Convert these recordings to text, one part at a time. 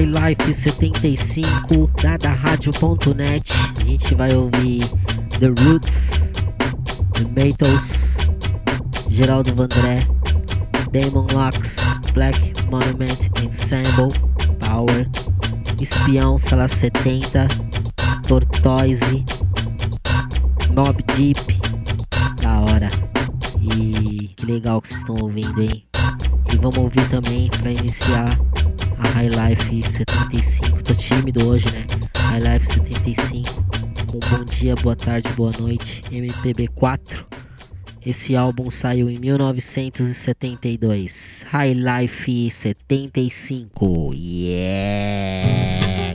High Life 75 da da rádio.net. A gente vai ouvir The Roots, The Metals, Geraldo Vandré, Damon Locks, Black Monument Ensemble, Power, Espião Sala 70, Tortoise, Mob Deep, da hora. E que legal que vocês estão ouvindo, hein? E vamos ouvir também para iniciar a High Life 75. Tô tímido hoje, né? High Life 75. Com bom dia, boa tarde, boa noite. MPB 4. Esse álbum saiu em 1972. High Life 75. Yeah!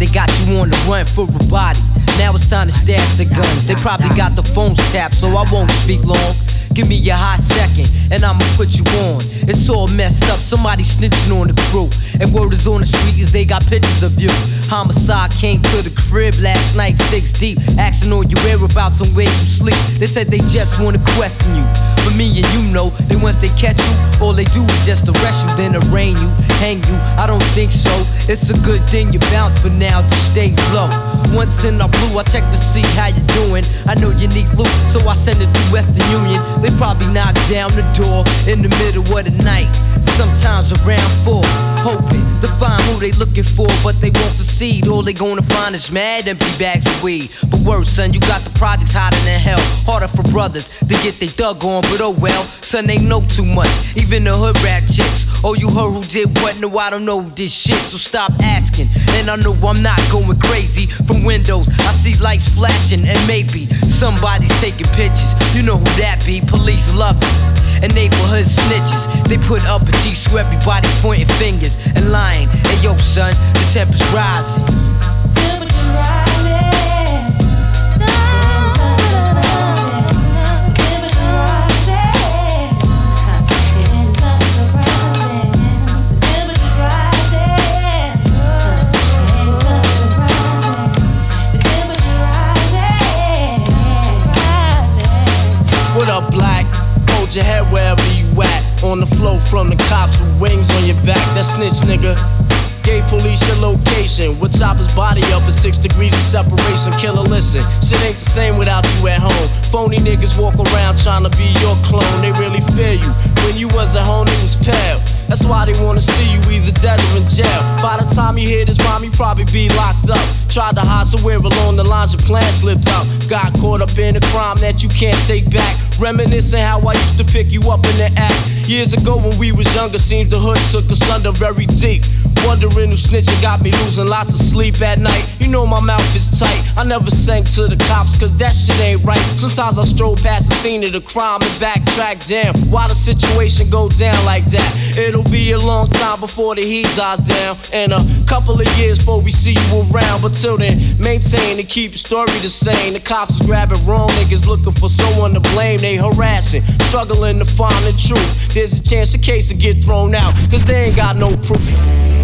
They got you on the run for a body. Now it's time to stash the guns They probably got the phones tapped, so I won't speak long. Give me a hot second, and I'ma put you on. It's all messed up, somebody snitching on the crew. And word is on the street is they got pictures of you. Homicide came to the crib last night, six deep. Asking on your whereabouts and where you sleep. They said they just wanna question you. But me and you know that once they catch you, all they do is just arrest you, then arraign you, hang you. I don't think so. It's a good thing you bounce for now to stay low. Once in a blue, I check to see how you doing. I know you need loot, so I send it to Western Union. They probably knock down the door in the middle of the night. Sometimes around four, hoping to find who they looking for, but they won't succeed. All they gonna find is mad empty bags of weed. But worse, son, you got the projects hotter than brothers to get they dug on, but oh well, son, they know too much. Even the hood rat chicks. Oh, you heard who did what? No, I don't know this shit, so stop asking. And I know I'm not going crazy. From windows, I see lights flashing, and maybe somebody's taking pictures. You know who that be? Police lovers and neighborhood snitches. They put up a G so everybody's pointing fingers and lying. Hey yo, son, the temperature's rising. Your head wherever you at. On the flow from the cops with wings on your back. That snitch nigga. Gave police your location. With chopper's body up at six degrees of separation. Killer, listen. Shit ain't the same without you at home. Phony niggas walk around trying to be your clone. They really fear you. When you was at home, it was pale. That's why they wanna see you either dead or in jail. By the time you hear this rhyme, you probably be locked up. Tried to hide somewhere along the lines, your plan slipped out. Got caught up in a crime that you can't take back. Reminiscing how I used to pick you up in the act. Years ago when we was younger, seems the hood took us under very deep. Wondering who snitching got me losing lots of sleep at night. You know my mouth is tight. I never sang to the cops, cause that shit ain't right. Sometimes I stroll past the scene of the crime and backtrack. Damn, why the situation go down like that? It'll be a long time before the heat dies down. And a couple of years before we see you around. But till then, maintain and keep your story the same. The cops is grabbing wrong niggas looking for someone to blame. They harassing, struggling to find the truth. There's a chance the case will get thrown out, cause they ain't got no proof.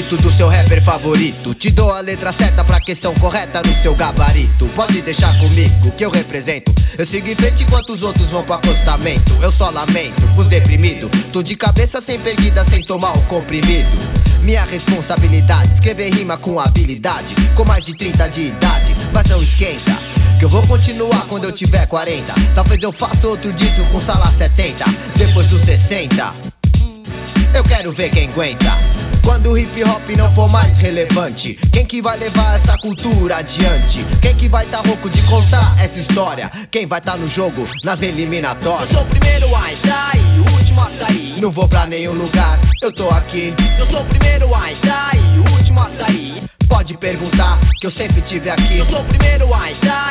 Favorito do seu rapper favorito. Te dou a letra certa pra questão correta no seu gabarito. Pode deixar comigo que eu represento. Eu sigo em frente enquanto os outros vão pro acostamento. Eu só lamento os deprimidos. Tô de cabeça sem perdida, sem tomar o comprimido. Minha responsabilidade, escrever rima com habilidade. Com mais de 30 de idade, mas não esquenta. Que eu vou continuar quando eu tiver 40. Talvez eu faça outro disco com sala 70. Depois dos 60. Eu quero ver quem aguenta. Quando o hip hop não for mais relevante, quem que vai levar essa cultura adiante? Quem que vai tá rouco de contar essa história? Quem vai tá no jogo, nas eliminatórias? Eu sou o primeiro a entrar e o último a sair. Não vou pra nenhum lugar, eu tô aqui. Eu sou o primeiro a entrar e o último a sair. Pode perguntar, que eu sempre tive aqui. Eu sou o primeiro a entrar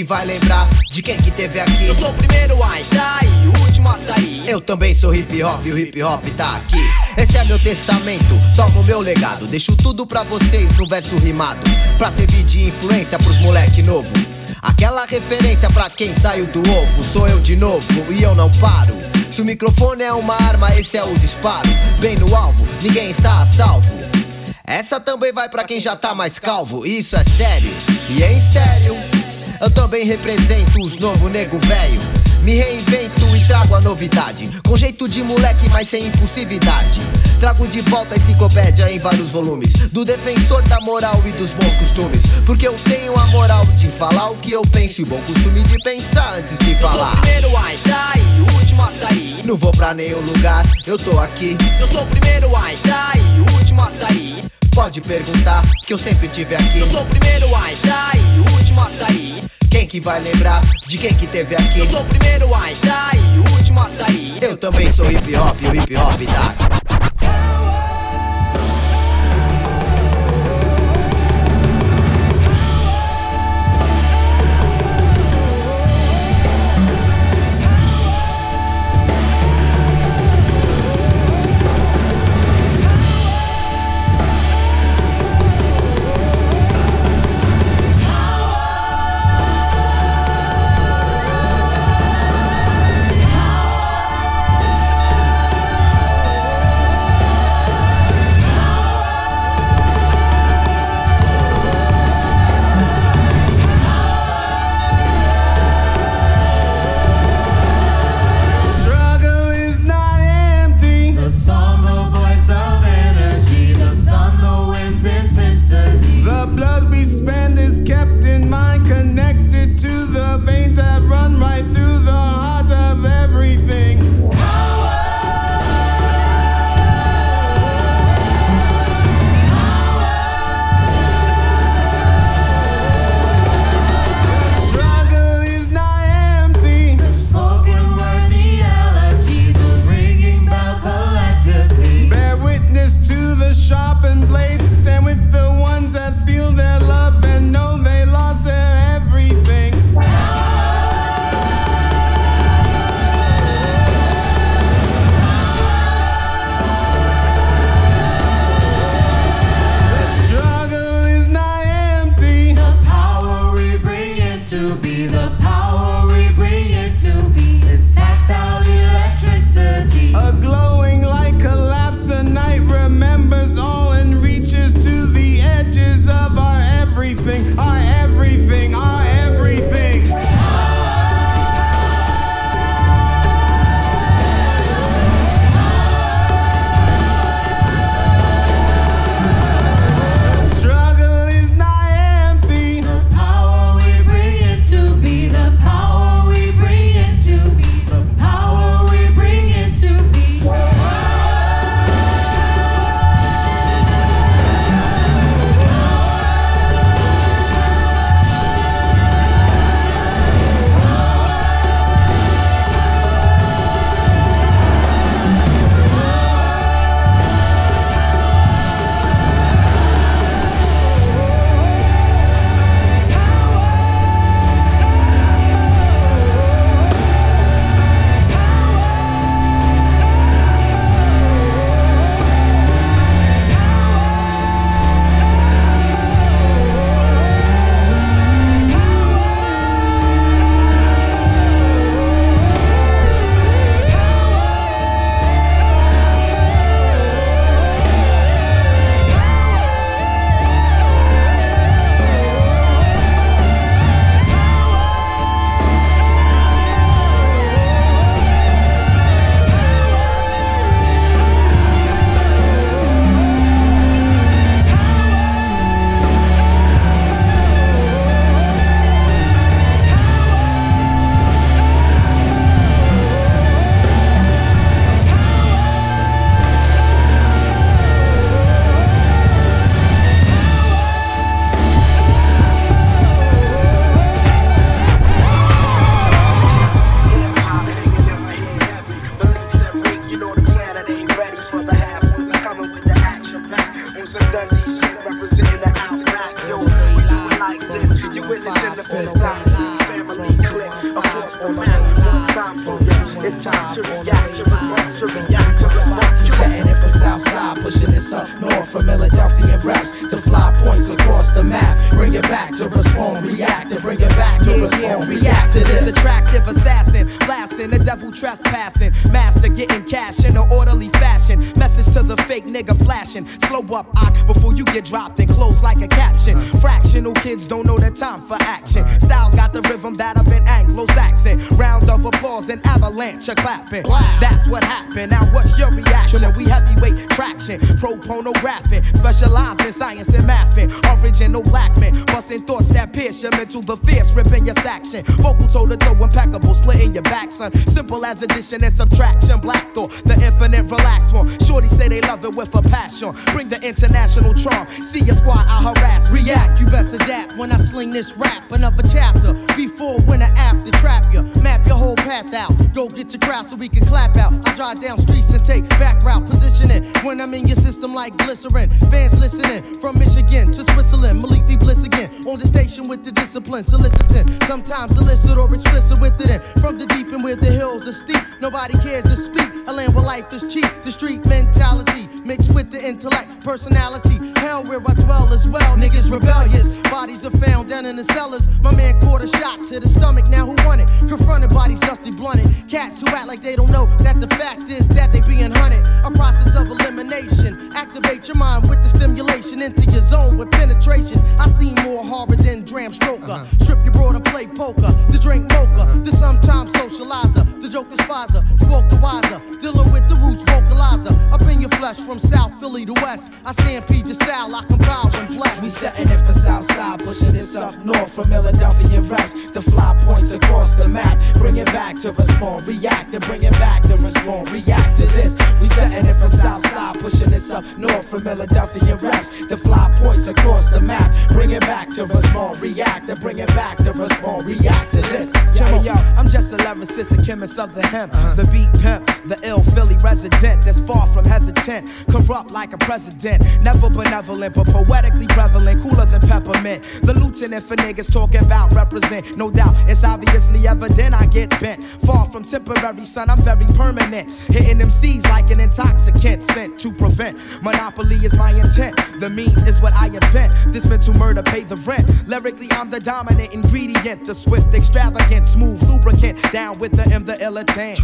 que vai lembrar de quem que teve aqui? Eu sou o primeiro a entrar e o último a sair. Eu também sou hip hop e o hip hop tá aqui. Esse é meu testamento, tomo meu legado. Deixo tudo pra vocês no verso rimado. Pra servir de influência pros moleque novo. Aquela referência pra quem saiu do ovo. Sou eu de novo e eu não paro. Se o microfone é uma arma, esse é o disparo. Bem no alvo, ninguém está a salvo. Essa também vai pra quem já tá mais calvo, isso é sério e é em estéreo. Eu também represento os novo nego velho. Me reinvento e trago a novidade. Com jeito de moleque, mas sem impulsividade. Trago de volta a enciclopédia em vários volumes. Do defensor da moral e dos bons costumes. Porque eu tenho a moral de falar o que eu penso. E o bom costume de pensar antes de falar. Eu sou o primeiro a entrar e o último a sair. Não vou pra nenhum lugar, eu tô aqui. Eu sou o primeiro a entrar e o último a sair. Pode perguntar que eu sempre tive aqui. Eu sou o primeiro a entrar que vai lembrar de quem que teve aqui? Eu sou o primeiro a entrar e o último a sair. Eu também sou hip hop, o hip hop tá. Witnessing the fifth dynasty family click across the map. Time for ya. It's time to react, to to react, to respond. Setting it from pushing this up north from Philadelphia raps to fly points across the map. Bring it back to respond, react, to bring it back to respond, react to this. Attractive assassin, blasting the devil trespassing, master getting cash nigga flashing. Slow up, ock, before you get dropped and close like a caption. Fractional kids don't know the time for action. Styles got the rhythm that of an Anglo-Saxon. Round of applause and avalanche of clapping. That's what happened. Now what's your reaction? We heavyweight traction, pro pornographic, specialized in science and mathing. Original black men, busting thoughts that pierce your mental, the fierce, ripping your section. Vocal toe to toe, impeccable, splitting your back, son. Simple as addition and subtraction. Black thought, the infinite relax one. Shorty say they love it with a passion. Bring the international charm. See your squad, I harass. React, you best adapt when I sling this rap. Another chapter, before, when, or after, trap you. Map your whole path out. Go get your crowd so we can clap out. I drive down streets and take back route positioning. When I'm in your system like glycerin. Fans listening from Michigan to Switzerland. Malik B bliss again. On the station with the discipline, soliciting. Sometimes illicit or explicit with it. In. From the deep and where the hills are steep. Nobody cares to speak. A land where life is cheap. The street mentality mixed with the intellect, personality. Hell where I dwell as well. Niggas rebellious. Bodies are found down in the cellars. My man caught a shot to the stomach. Now who won it? Confronted bodies dusty blunted. Cats who act like they don't know that the fact is that they being hunted. A process of elimination. Activate your mind with the stimulation into your zone with penetration. I see more horror than Bram Stoker. Uh-huh. Strip your broad and play poker. The drink mocha. The sometimes socializer. The joke despiser. Woke the wiser. Dealing with the roots vocalizer. Up in your flesh from South Philly to West. I stampede your style. I compile and bless. We setting it for Southside, pushing this up north from Philadelphia raps. The fly points across the map. Bring it back to respond, react, and bring it back to respond, react to this. We setting it for Southside, pushing this up north from Philadelphia raps. The fly points across the map. Bring it back to respond, react, and bring it back to respond, react to this. Yo, yo, I'm just a lyricist, a chemist of the hemp. Uh-huh. The beat pimp, the ill Philly resident that's far from hesitant. Corrupt like a president. Never benevolent, but poetically prevalent. Cooler than peppermint. The lieutenant for niggas talking about represent. No doubt, it's obviously evident I get bent. Far from temporary, son, I'm very permanent. Hitting them seeds like an intoxicant sent to prevent. Monopoly is my intent. The means is what I invent. This mental murder pay the rent. Lyrically, I'm the dominant ingredient. The swift, extravagant, smooth lubricant. Down with the M, the illitant.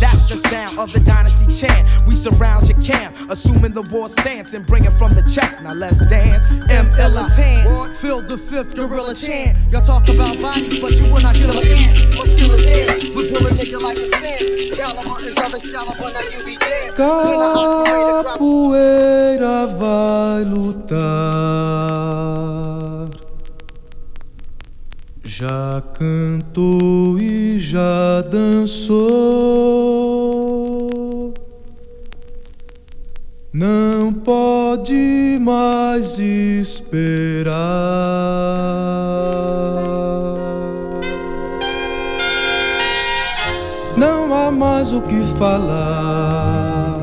That's the sound of the dynasty chant. We surround your camp, assuming the war stance and bring it from the chest. Now let's dance. M Illitant, feel the fifth gorilla chant. Y'all talk about bodies, but you will not kill an ant. My skill is here, a Capoeira vai lutar. Já cantou e já dançou. Não pode mais esperar. Mais o que falar.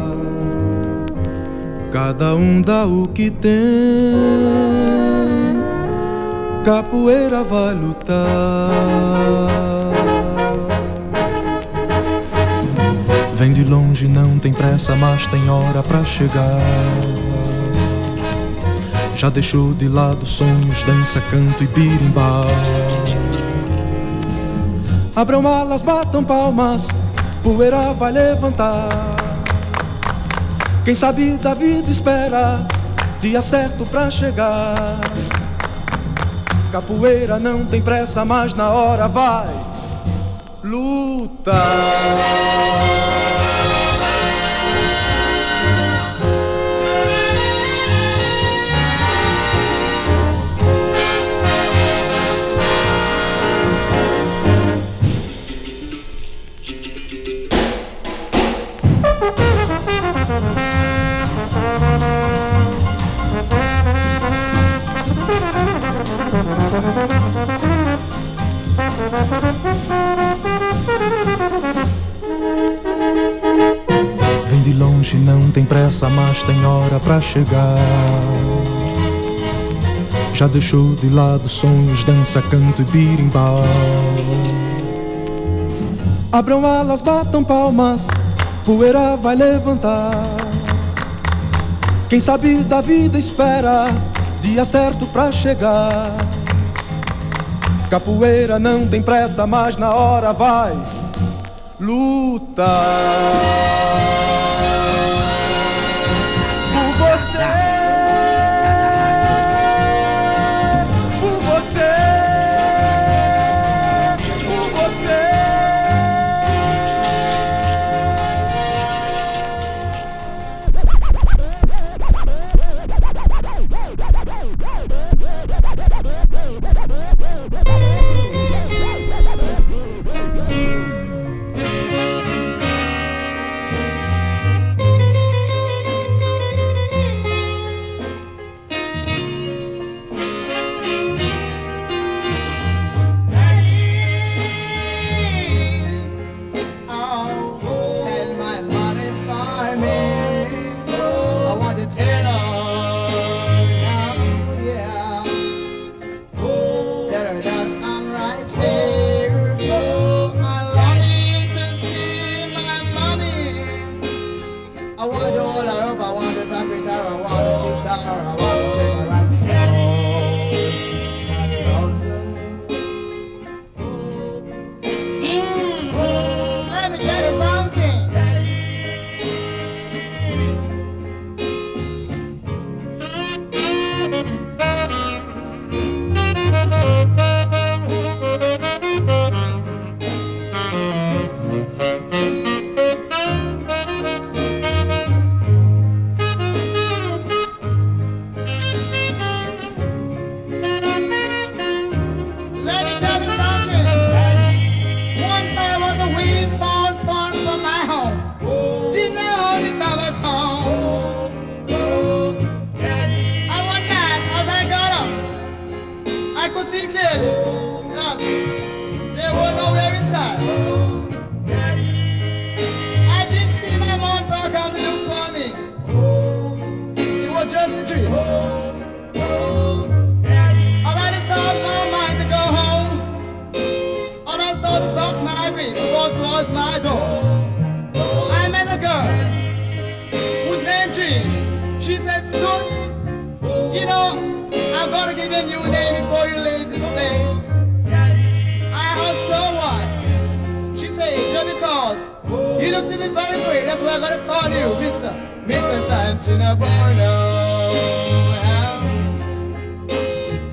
Cada um dá o que tem. Capoeira vai lutar. Vem de longe, não tem pressa, mas tem hora pra chegar. Já deixou de lado sonhos, dança, canto e birimbau. Abram malas, batam palmas, poeira vai levantar. Quem sabe da vida espera dia certo pra chegar. Capoeira não tem pressa, mas na hora vai lutar. Vem de longe, não tem pressa, mas tem hora para chegar. Já deixou de lado sonhos, dança, canto e birimbau. Abram alas, batam palmas, poeira vai levantar. Quem sabe da vida espera, dia certo pra chegar. Capoeira não tem pressa, mas na hora vai lutar.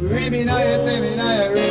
Ring me now, you say me now, you ring me